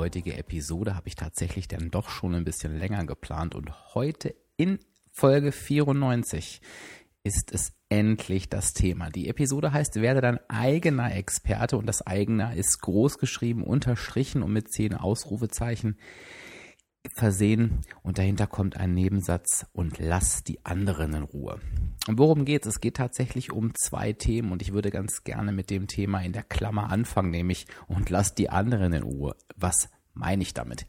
heutige Episode habe ich tatsächlich dann doch schon ein bisschen länger geplant. Und heute in Folge 94 ist es endlich das Thema. Die Episode heißt Werde dein eigener Experte. Und das eigener ist groß geschrieben, unterstrichen und mit zehn Ausrufezeichen versehen und dahinter kommt ein Nebensatz und lass die anderen in Ruhe. Und worum geht es? Es geht tatsächlich um zwei Themen und ich würde ganz gerne mit dem Thema in der Klammer anfangen, nämlich und lass die anderen in Ruhe. Was meine ich damit?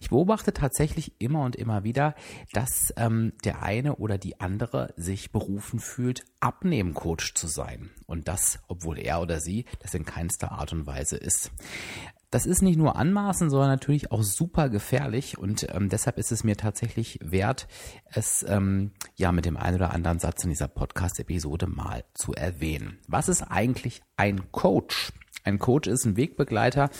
Ich beobachte tatsächlich immer und immer wieder, dass ähm, der eine oder die andere sich berufen fühlt, Abnehmcoach zu sein. Und das, obwohl er oder sie das in keinster Art und Weise ist. Das ist nicht nur anmaßen, sondern natürlich auch super gefährlich und ähm, deshalb ist es mir tatsächlich wert, es ähm, ja mit dem einen oder anderen Satz in dieser Podcast-Episode mal zu erwähnen. Was ist eigentlich ein Coach? Ein Coach ist ein Wegbegleiter,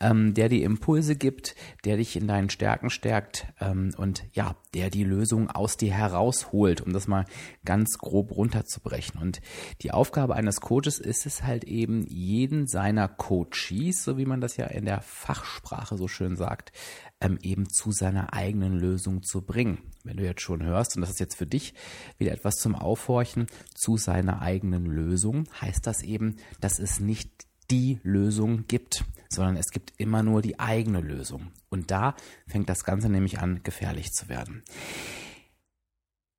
ähm, der die Impulse gibt, der dich in deinen Stärken stärkt ähm, und ja, der die Lösung aus dir herausholt, um das mal ganz grob runterzubrechen. Und die Aufgabe eines Coaches ist es halt eben, jeden seiner Coaches, so wie man das ja in der Fachsprache so schön sagt, ähm, eben zu seiner eigenen Lösung zu bringen. Wenn du jetzt schon hörst, und das ist jetzt für dich wieder etwas zum Aufhorchen, zu seiner eigenen Lösung, heißt das eben, dass es nicht die Lösung gibt, sondern es gibt immer nur die eigene Lösung. Und da fängt das Ganze nämlich an, gefährlich zu werden.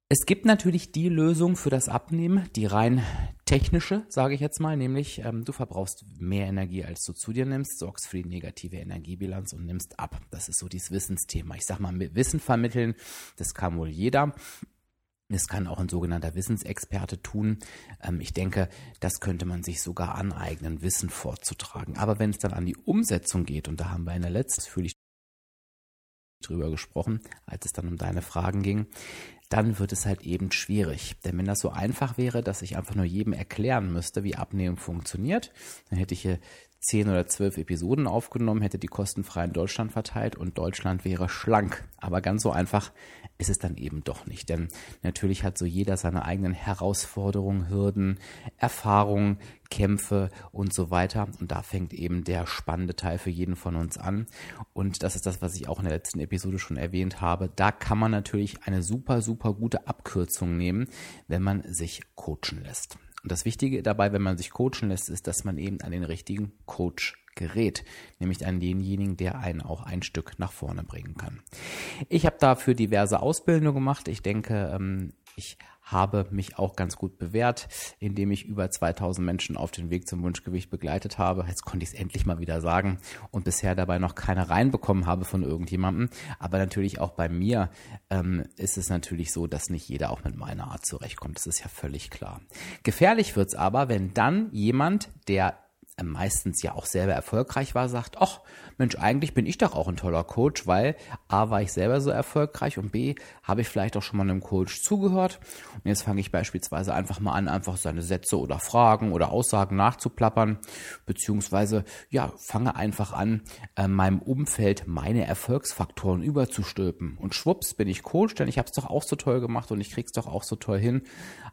Es gibt natürlich die Lösung für das Abnehmen, die rein technische, sage ich jetzt mal, nämlich ähm, du verbrauchst mehr Energie, als du zu dir nimmst, sorgst für die negative Energiebilanz und nimmst ab. Das ist so dieses Wissensthema. Ich sage mal, mit Wissen vermitteln, das kann wohl jeder. Das kann auch ein sogenannter Wissensexperte tun. Ähm, ich denke, das könnte man sich sogar aneignen, Wissen vorzutragen. Aber wenn es dann an die Umsetzung geht, und da haben wir in der letzten ausführlich drüber gesprochen, als es dann um deine Fragen ging, dann wird es halt eben schwierig. Denn wenn das so einfach wäre, dass ich einfach nur jedem erklären müsste, wie Abnehmen funktioniert, dann hätte ich hier zehn oder zwölf Episoden aufgenommen, hätte die kostenfrei in Deutschland verteilt und Deutschland wäre schlank. Aber ganz so einfach ist es dann eben doch nicht. Denn natürlich hat so jeder seine eigenen Herausforderungen, Hürden, Erfahrungen, Kämpfe und so weiter. Und da fängt eben der spannende Teil für jeden von uns an. Und das ist das, was ich auch in der letzten Episode schon erwähnt habe. Da kann man natürlich eine super, super gute Abkürzung nehmen, wenn man sich coachen lässt. Und das Wichtige dabei, wenn man sich coachen lässt, ist, dass man eben an den richtigen Coach gerät, nämlich an denjenigen, der einen auch ein Stück nach vorne bringen kann. Ich habe dafür diverse Ausbildungen gemacht. Ich denke, ähm, ich habe mich auch ganz gut bewährt, indem ich über 2000 Menschen auf den Weg zum Wunschgewicht begleitet habe. Jetzt konnte ich es endlich mal wieder sagen und bisher dabei noch keine reinbekommen habe von irgendjemandem. Aber natürlich auch bei mir ähm, ist es natürlich so, dass nicht jeder auch mit meiner Art zurechtkommt. Das ist ja völlig klar. Gefährlich wird's aber, wenn dann jemand, der meistens ja auch selber erfolgreich war, sagt, ach Mensch, eigentlich bin ich doch auch ein toller Coach, weil A war ich selber so erfolgreich und B habe ich vielleicht auch schon mal einem Coach zugehört. Und jetzt fange ich beispielsweise einfach mal an, einfach seine Sätze oder Fragen oder Aussagen nachzuplappern, beziehungsweise ja, fange einfach an, äh, meinem Umfeld meine Erfolgsfaktoren überzustülpen. Und schwupps bin ich Coach, denn ich habe es doch auch so toll gemacht und ich krieg's doch auch so toll hin,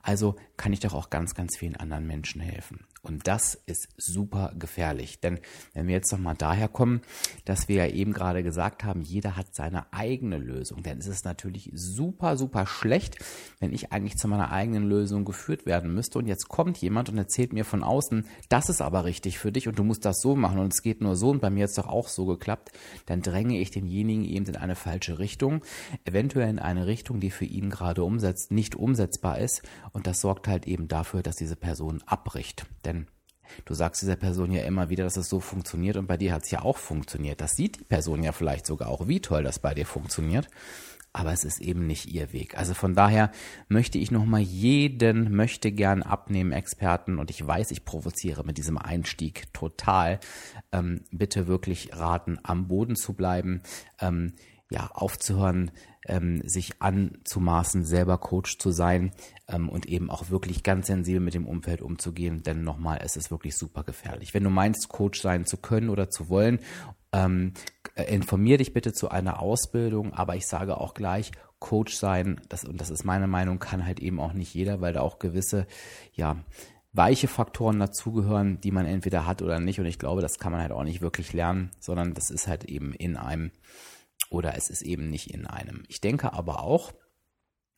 also kann ich doch auch ganz, ganz vielen anderen Menschen helfen. Und das ist super gefährlich. Denn wenn wir jetzt nochmal daher kommen, dass wir ja eben gerade gesagt haben, jeder hat seine eigene Lösung. Denn es ist natürlich super, super schlecht, wenn ich eigentlich zu meiner eigenen Lösung geführt werden müsste. Und jetzt kommt jemand und erzählt mir von außen, das ist aber richtig für dich und du musst das so machen und es geht nur so und bei mir ist doch auch so geklappt. Dann dränge ich denjenigen eben in eine falsche Richtung. Eventuell in eine Richtung, die für ihn gerade umsetzt, nicht umsetzbar ist. Und das sorgt halt eben dafür, dass diese Person abbricht. Denn Du sagst dieser Person ja immer wieder, dass es so funktioniert und bei dir hat es ja auch funktioniert. Das sieht die Person ja vielleicht sogar auch, wie toll das bei dir funktioniert. aber es ist eben nicht ihr Weg. Also von daher möchte ich nochmal jeden möchte gern abnehmen Experten und ich weiß, ich provoziere mit diesem Einstieg total. Ähm, bitte wirklich raten, am Boden zu bleiben, ähm, ja, aufzuhören, ähm, sich anzumaßen, selber Coach zu sein ähm, und eben auch wirklich ganz sensibel mit dem Umfeld umzugehen. Denn nochmal, es ist wirklich super gefährlich. Wenn du meinst, Coach sein zu können oder zu wollen, ähm, äh, informier dich bitte zu einer Ausbildung, aber ich sage auch gleich, Coach sein, das, und das ist meine Meinung, kann halt eben auch nicht jeder, weil da auch gewisse, ja, weiche Faktoren dazugehören, die man entweder hat oder nicht. Und ich glaube, das kann man halt auch nicht wirklich lernen, sondern das ist halt eben in einem oder es ist eben nicht in einem. Ich denke aber auch,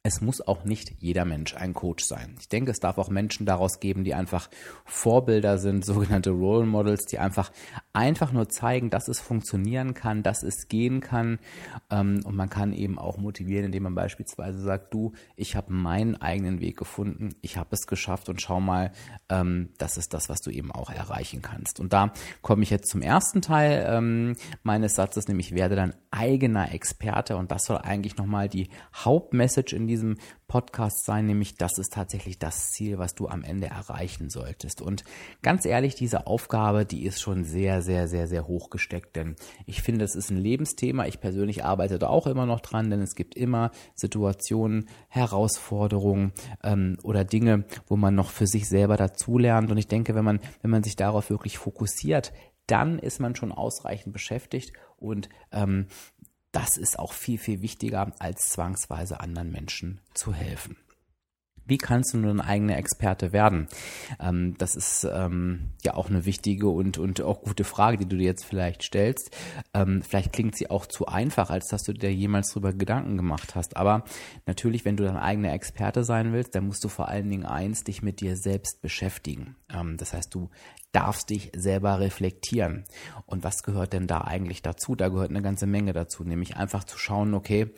es muss auch nicht jeder Mensch ein Coach sein. Ich denke, es darf auch Menschen daraus geben, die einfach Vorbilder sind, sogenannte Role Models, die einfach einfach nur zeigen, dass es funktionieren kann, dass es gehen kann. Ähm, und man kann eben auch motivieren, indem man beispielsweise sagt, du, ich habe meinen eigenen Weg gefunden, ich habe es geschafft und schau mal, ähm, das ist das, was du eben auch erreichen kannst. Und da komme ich jetzt zum ersten Teil ähm, meines Satzes, nämlich werde dein eigener Experte. Und das soll eigentlich nochmal die Hauptmessage in diesem Podcast sein, nämlich das ist tatsächlich das Ziel, was du am Ende erreichen solltest. Und ganz ehrlich, diese Aufgabe, die ist schon sehr, sehr, sehr, sehr hoch gesteckt, denn ich finde, es ist ein Lebensthema. Ich persönlich arbeite da auch immer noch dran, denn es gibt immer Situationen, Herausforderungen ähm, oder Dinge, wo man noch für sich selber dazulernt. Und ich denke, wenn man, wenn man sich darauf wirklich fokussiert, dann ist man schon ausreichend beschäftigt und ähm, das ist auch viel, viel wichtiger, als zwangsweise anderen Menschen zu helfen. Wie kannst du nun ein eigener Experte werden? Ähm, das ist ähm, ja auch eine wichtige und, und auch gute Frage, die du dir jetzt vielleicht stellst. Ähm, vielleicht klingt sie auch zu einfach, als dass du dir jemals darüber Gedanken gemacht hast. Aber natürlich, wenn du dein eigener Experte sein willst, dann musst du vor allen Dingen eins, dich mit dir selbst beschäftigen. Ähm, das heißt, du darfst dich selber reflektieren. Und was gehört denn da eigentlich dazu? Da gehört eine ganze Menge dazu, nämlich einfach zu schauen, okay,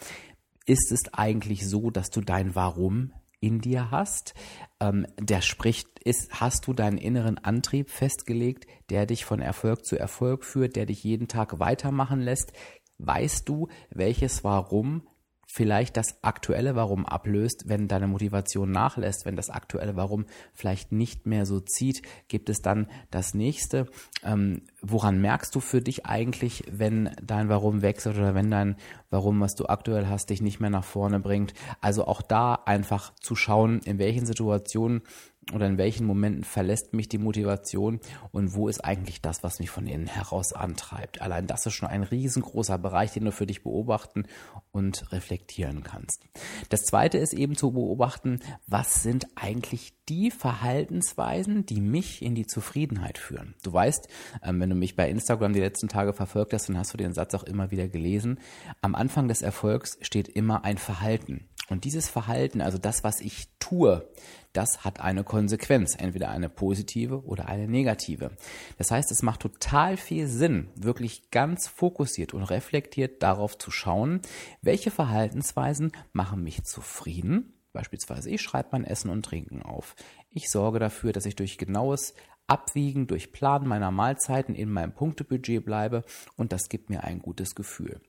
ist es eigentlich so, dass du dein Warum in dir hast. Ähm, der spricht, ist, hast du deinen inneren Antrieb festgelegt, der dich von Erfolg zu Erfolg führt, der dich jeden Tag weitermachen lässt? Weißt du, welches Warum vielleicht das aktuelle Warum ablöst, wenn deine Motivation nachlässt, wenn das aktuelle Warum vielleicht nicht mehr so zieht, gibt es dann das nächste. Ähm, woran merkst du für dich eigentlich, wenn dein Warum wechselt oder wenn dein Warum, was du aktuell hast, dich nicht mehr nach vorne bringt? Also auch da einfach zu schauen, in welchen Situationen oder in welchen Momenten verlässt mich die Motivation und wo ist eigentlich das, was mich von innen heraus antreibt. Allein das ist schon ein riesengroßer Bereich, den du für dich beobachten und reflektieren kannst. Das zweite ist eben zu beobachten, was sind eigentlich die Verhaltensweisen, die mich in die Zufriedenheit führen. Du weißt, ähm, wenn du mich bei Instagram die letzten Tage verfolgt hast, dann hast du den Satz auch immer wieder gelesen. Am Anfang des Erfolgs steht immer ein Verhalten. Und dieses Verhalten, also das, was ich tue, das hat eine Konsequenz, entweder eine positive oder eine negative. Das heißt, es macht total viel Sinn, wirklich ganz fokussiert und reflektiert darauf zu schauen, welche Verhaltensweisen machen mich zufrieden. Beispielsweise, ich schreibe mein Essen und Trinken auf. Ich sorge dafür, dass ich durch genaues Abwiegen, durch Planen meiner Mahlzeiten in meinem Punktebudget bleibe und das gibt mir ein gutes Gefühl.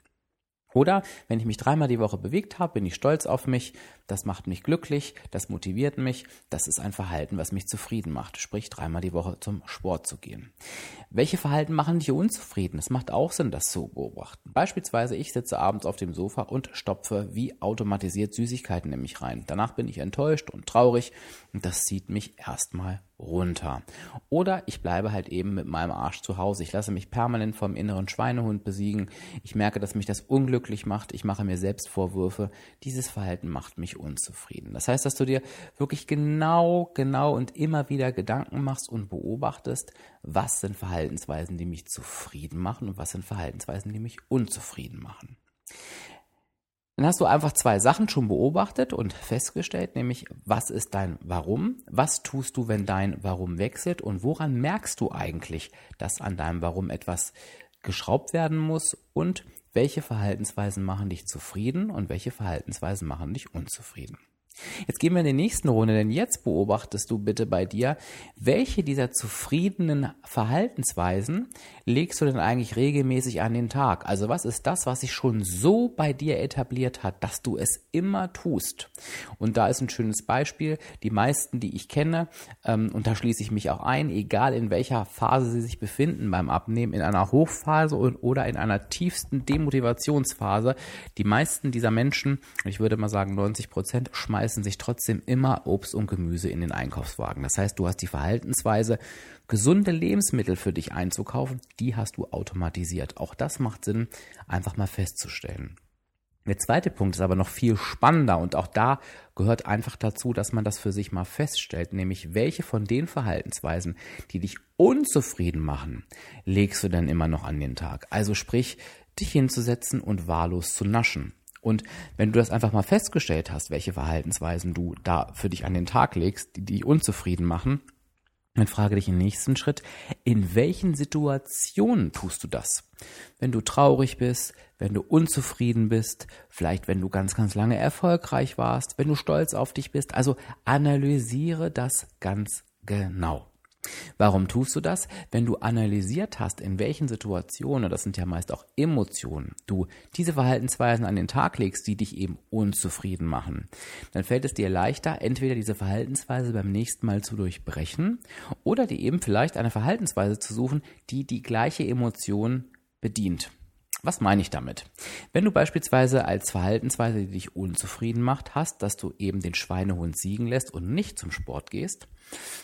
Oder wenn ich mich dreimal die Woche bewegt habe, bin ich stolz auf mich, das macht mich glücklich, das motiviert mich, das ist ein Verhalten, was mich zufrieden macht, sprich dreimal die Woche zum Sport zu gehen. Welche Verhalten machen dich unzufrieden? Es macht auch Sinn, das zu beobachten. Beispielsweise, ich sitze abends auf dem Sofa und stopfe wie automatisiert Süßigkeiten in mich rein. Danach bin ich enttäuscht und traurig und das zieht mich erstmal runter. Oder ich bleibe halt eben mit meinem Arsch zu Hause. Ich lasse mich permanent vom inneren Schweinehund besiegen. Ich merke, dass mich das unglücklich macht. Ich mache mir selbst Vorwürfe. Dieses Verhalten macht mich unzufrieden. Das heißt, dass du dir wirklich genau, genau und immer wieder Gedanken machst und beobachtest, was sind Verhaltensweisen, die mich zufrieden machen und was sind Verhaltensweisen, die mich unzufrieden machen. Dann hast du einfach zwei Sachen schon beobachtet und festgestellt, nämlich was ist dein Warum, was tust du, wenn dein Warum wechselt? Und woran merkst du eigentlich, dass an deinem Warum etwas geschraubt werden muss? Und welche Verhaltensweisen machen dich zufrieden und welche Verhaltensweisen machen dich unzufrieden. Jetzt gehen wir in die nächste Runde, denn jetzt beobachtest du bitte bei dir, welche dieser zufriedenen Verhaltensweisen legst du denn eigentlich regelmäßig an den Tag? Also was ist das, was sich schon so bei dir etabliert hat, dass du es immer tust? Und da ist ein schönes Beispiel. Die meisten, die ich kenne, ähm, und da schließe ich mich auch ein, egal in welcher Phase sie sich befinden beim Abnehmen, in einer Hochphase und, oder in einer tiefsten Demotivationsphase, die meisten dieser Menschen, ich würde mal sagen 90 Prozent, schmeißen sich trotzdem immer Obst und Gemüse in den Einkaufswagen. Das heißt, du hast die Verhaltensweise, gesunde Lebensmittel für dich einzukaufen, die hast du automatisiert. Auch das macht Sinn, einfach mal festzustellen. Der zweite Punkt ist aber noch viel spannender und auch da gehört einfach dazu, dass man das für sich mal feststellt, nämlich welche von den Verhaltensweisen, die dich unzufrieden machen, legst du denn immer noch an den Tag. Also sprich, dich hinzusetzen und wahllos zu naschen. Und wenn du das einfach mal festgestellt hast, welche Verhaltensweisen du da für dich an den Tag legst, die dich unzufrieden machen, dann frage dich im nächsten Schritt, in welchen Situationen tust du das? Wenn du traurig bist, wenn du unzufrieden bist, vielleicht wenn du ganz, ganz lange erfolgreich warst, wenn du stolz auf dich bist. Also analysiere das ganz genau. Warum tust du das? Wenn du analysiert hast, in welchen Situationen, das sind ja meist auch Emotionen, du diese Verhaltensweisen an den Tag legst, die dich eben unzufrieden machen, dann fällt es dir leichter, entweder diese Verhaltensweise beim nächsten Mal zu durchbrechen oder dir eben vielleicht eine Verhaltensweise zu suchen, die die gleiche Emotion bedient. Was meine ich damit? Wenn du beispielsweise als Verhaltensweise, die dich unzufrieden macht, hast, dass du eben den Schweinehund siegen lässt und nicht zum Sport gehst,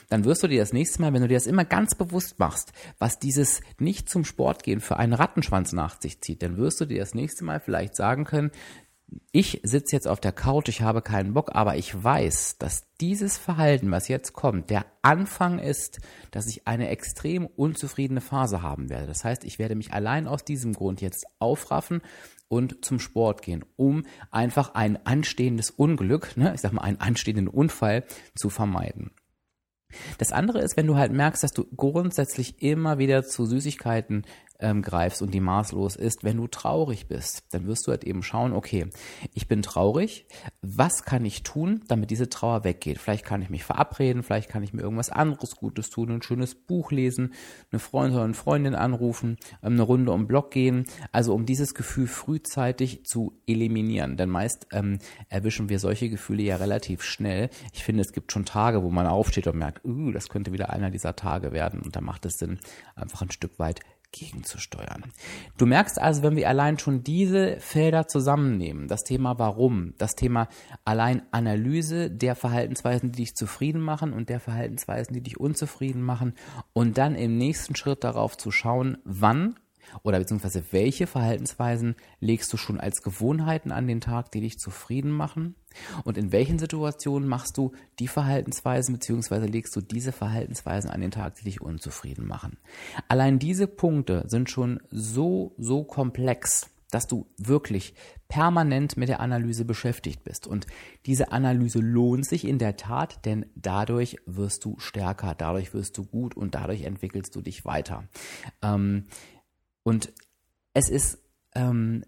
dann wirst du dir das nächste Mal, wenn du dir das immer ganz bewusst machst, was dieses nicht zum Sport gehen für einen Rattenschwanz nach sich zieht, dann wirst du dir das nächste Mal vielleicht sagen können, ich sitze jetzt auf der Couch, ich habe keinen Bock, aber ich weiß, dass dieses Verhalten, was jetzt kommt, der Anfang ist, dass ich eine extrem unzufriedene Phase haben werde. Das heißt, ich werde mich allein aus diesem Grund jetzt aufraffen und zum Sport gehen, um einfach ein anstehendes Unglück, ne, ich sag mal einen anstehenden Unfall zu vermeiden. Das andere ist, wenn du halt merkst, dass du grundsätzlich immer wieder zu Süßigkeiten ähm, greifst und die maßlos ist, wenn du traurig bist, dann wirst du halt eben schauen, okay, ich bin traurig, was kann ich tun, damit diese Trauer weggeht? Vielleicht kann ich mich verabreden, vielleicht kann ich mir irgendwas anderes Gutes tun, ein schönes Buch lesen, eine Freundin oder eine Freundin anrufen, ähm, eine Runde um Block gehen, also um dieses Gefühl frühzeitig zu eliminieren, denn meist ähm, erwischen wir solche Gefühle ja relativ schnell. Ich finde, es gibt schon Tage, wo man aufsteht und merkt, uh, das könnte wieder einer dieser Tage werden und da macht es Sinn, einfach ein Stück weit gegenzusteuern. Du merkst also, wenn wir allein schon diese Felder zusammennehmen, das Thema Warum, das Thema allein Analyse der Verhaltensweisen, die dich zufrieden machen und der Verhaltensweisen, die dich unzufrieden machen und dann im nächsten Schritt darauf zu schauen, wann oder beziehungsweise welche Verhaltensweisen legst du schon als Gewohnheiten an den Tag, die dich zufrieden machen? Und in welchen Situationen machst du die Verhaltensweisen beziehungsweise legst du diese Verhaltensweisen an den Tag, die dich unzufrieden machen? Allein diese Punkte sind schon so, so komplex, dass du wirklich permanent mit der Analyse beschäftigt bist. Und diese Analyse lohnt sich in der Tat, denn dadurch wirst du stärker, dadurch wirst du gut und dadurch entwickelst du dich weiter. Ähm, und es ist ähm,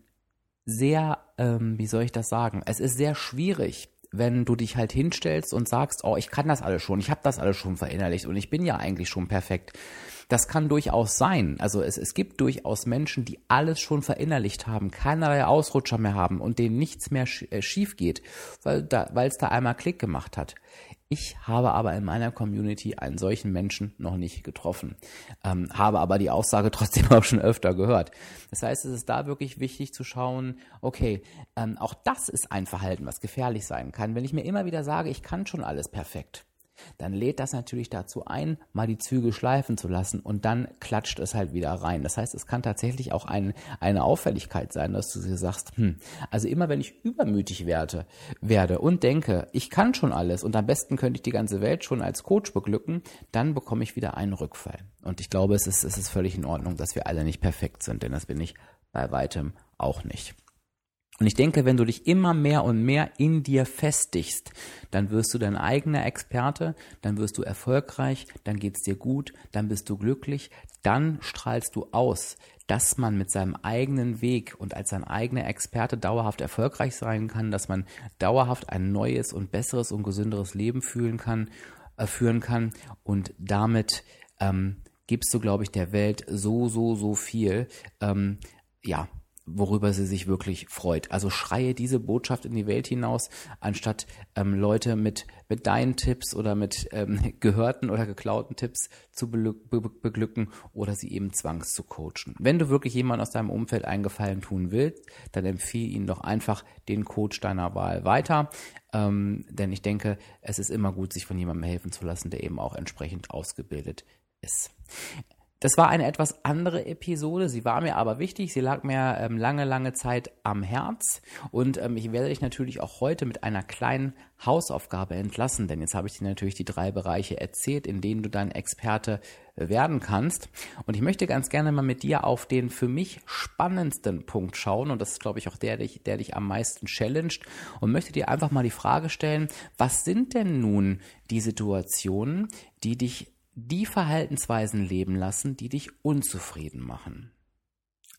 sehr, ähm, wie soll ich das sagen? Es ist sehr schwierig, wenn du dich halt hinstellst und sagst, oh, ich kann das alles schon, ich habe das alles schon verinnerlicht und ich bin ja eigentlich schon perfekt. Das kann durchaus sein. Also es, es gibt durchaus Menschen, die alles schon verinnerlicht haben, keinerlei Ausrutscher mehr haben und denen nichts mehr äh, schief geht, weil da, es da einmal Klick gemacht hat. Ich habe aber in meiner Community einen solchen Menschen noch nicht getroffen, ähm, habe aber die Aussage trotzdem auch schon öfter gehört. Das heißt, es ist da wirklich wichtig zu schauen, okay, ähm, auch das ist ein Verhalten, was gefährlich sein kann. Wenn ich mir immer wieder sage, ich kann schon alles perfekt, dann lädt das natürlich dazu ein, mal die Zügel schleifen zu lassen und dann klatscht es halt wieder rein. Das heißt, es kann tatsächlich auch ein, eine Auffälligkeit sein, dass du dir sagst, hm, also immer wenn ich übermütig werde, werde und denke, ich kann schon alles und am besten könnte ich die ganze Welt schon als Coach beglücken, dann bekomme ich wieder einen Rückfall. Und ich glaube, es ist, es ist völlig in Ordnung, dass wir alle nicht perfekt sind, denn das bin ich bei weitem auch nicht. Und ich denke, wenn du dich immer mehr und mehr in dir festigst, dann wirst du dein eigener Experte, dann wirst du erfolgreich, dann geht's dir gut, dann bist du glücklich, dann strahlst du aus, dass man mit seinem eigenen Weg und als sein eigener Experte dauerhaft erfolgreich sein kann, dass man dauerhaft ein neues und besseres und gesünderes Leben fühlen kann, äh, führen kann und damit ähm, gibst du, glaube ich, der Welt so, so, so viel. Ähm, ja, worüber sie sich wirklich freut. Also schreie diese Botschaft in die Welt hinaus, anstatt ähm, Leute mit, mit deinen Tipps oder mit ähm, gehörten oder geklauten Tipps zu be be beglücken oder sie eben zwangs zu coachen. Wenn du wirklich jemand aus deinem Umfeld einen Gefallen tun willst, dann empfehle ihnen doch einfach den Coach deiner Wahl weiter. Ähm, denn ich denke, es ist immer gut, sich von jemandem helfen zu lassen, der eben auch entsprechend ausgebildet ist. Das war eine etwas andere Episode. Sie war mir aber wichtig. Sie lag mir ähm, lange, lange Zeit am Herz. Und ähm, ich werde dich natürlich auch heute mit einer kleinen Hausaufgabe entlassen. Denn jetzt habe ich dir natürlich die drei Bereiche erzählt, in denen du dein Experte äh, werden kannst. Und ich möchte ganz gerne mal mit dir auf den für mich spannendsten Punkt schauen. Und das ist, glaube ich, auch der, der dich am meisten challenged. Und möchte dir einfach mal die Frage stellen, was sind denn nun die Situationen, die dich die Verhaltensweisen leben lassen, die dich unzufrieden machen.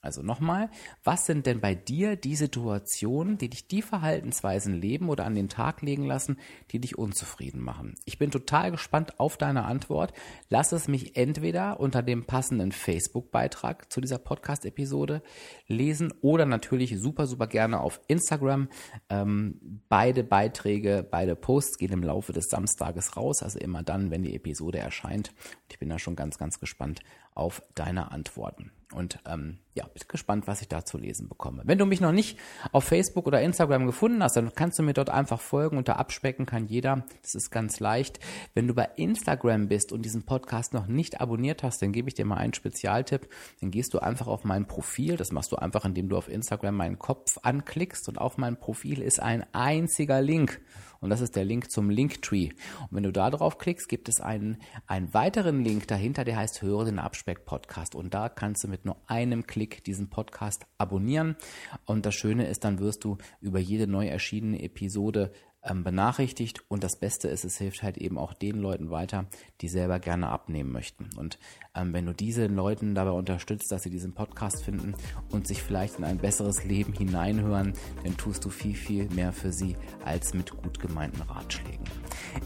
Also nochmal, was sind denn bei dir die Situationen, die dich die Verhaltensweisen leben oder an den Tag legen lassen, die dich unzufrieden machen? Ich bin total gespannt auf deine Antwort. Lass es mich entweder unter dem passenden Facebook-Beitrag zu dieser Podcast-Episode lesen oder natürlich super, super gerne auf Instagram. Ähm, beide Beiträge, beide Posts gehen im Laufe des Samstages raus, also immer dann, wenn die Episode erscheint. Ich bin da schon ganz, ganz gespannt auf deine Antworten. Und ähm, ja, bin gespannt, was ich da zu lesen bekomme. Wenn du mich noch nicht auf Facebook oder Instagram gefunden hast, dann kannst du mir dort einfach folgen. Unter Abspecken kann jeder. Das ist ganz leicht. Wenn du bei Instagram bist und diesen Podcast noch nicht abonniert hast, dann gebe ich dir mal einen Spezialtipp. Dann gehst du einfach auf mein Profil. Das machst du einfach, indem du auf Instagram meinen Kopf anklickst. Und auf meinem Profil ist ein einziger Link. Und das ist der Link zum Linktree. Und wenn du da drauf klickst, gibt es einen, einen weiteren Link dahinter, der heißt Höre den Abspeck Podcast. Und da kannst du mit nur einem Klick diesen Podcast abonnieren. Und das Schöne ist, dann wirst du über jede neu erschienene Episode benachrichtigt und das Beste ist, es hilft halt eben auch den Leuten weiter, die selber gerne abnehmen möchten. Und ähm, wenn du diese Leuten dabei unterstützt, dass sie diesen Podcast finden und sich vielleicht in ein besseres Leben hineinhören, dann tust du viel, viel mehr für sie als mit gut gemeinten Ratschlägen.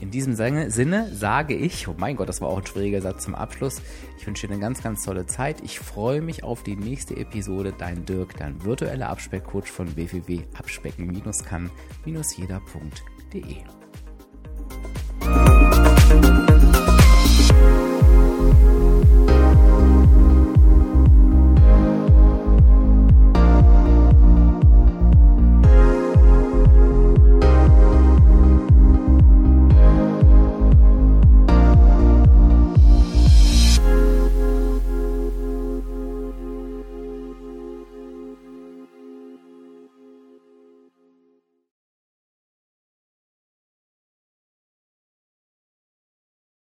In diesem Sinne sage ich, oh mein Gott, das war auch ein schwieriger Satz zum Abschluss. Ich wünsche dir eine ganz, ganz tolle Zeit. Ich freue mich auf die nächste Episode. Dein Dirk, dein virtueller Abspeckcoach von www.abspecken-kann-jeder.de. www.ecom.de.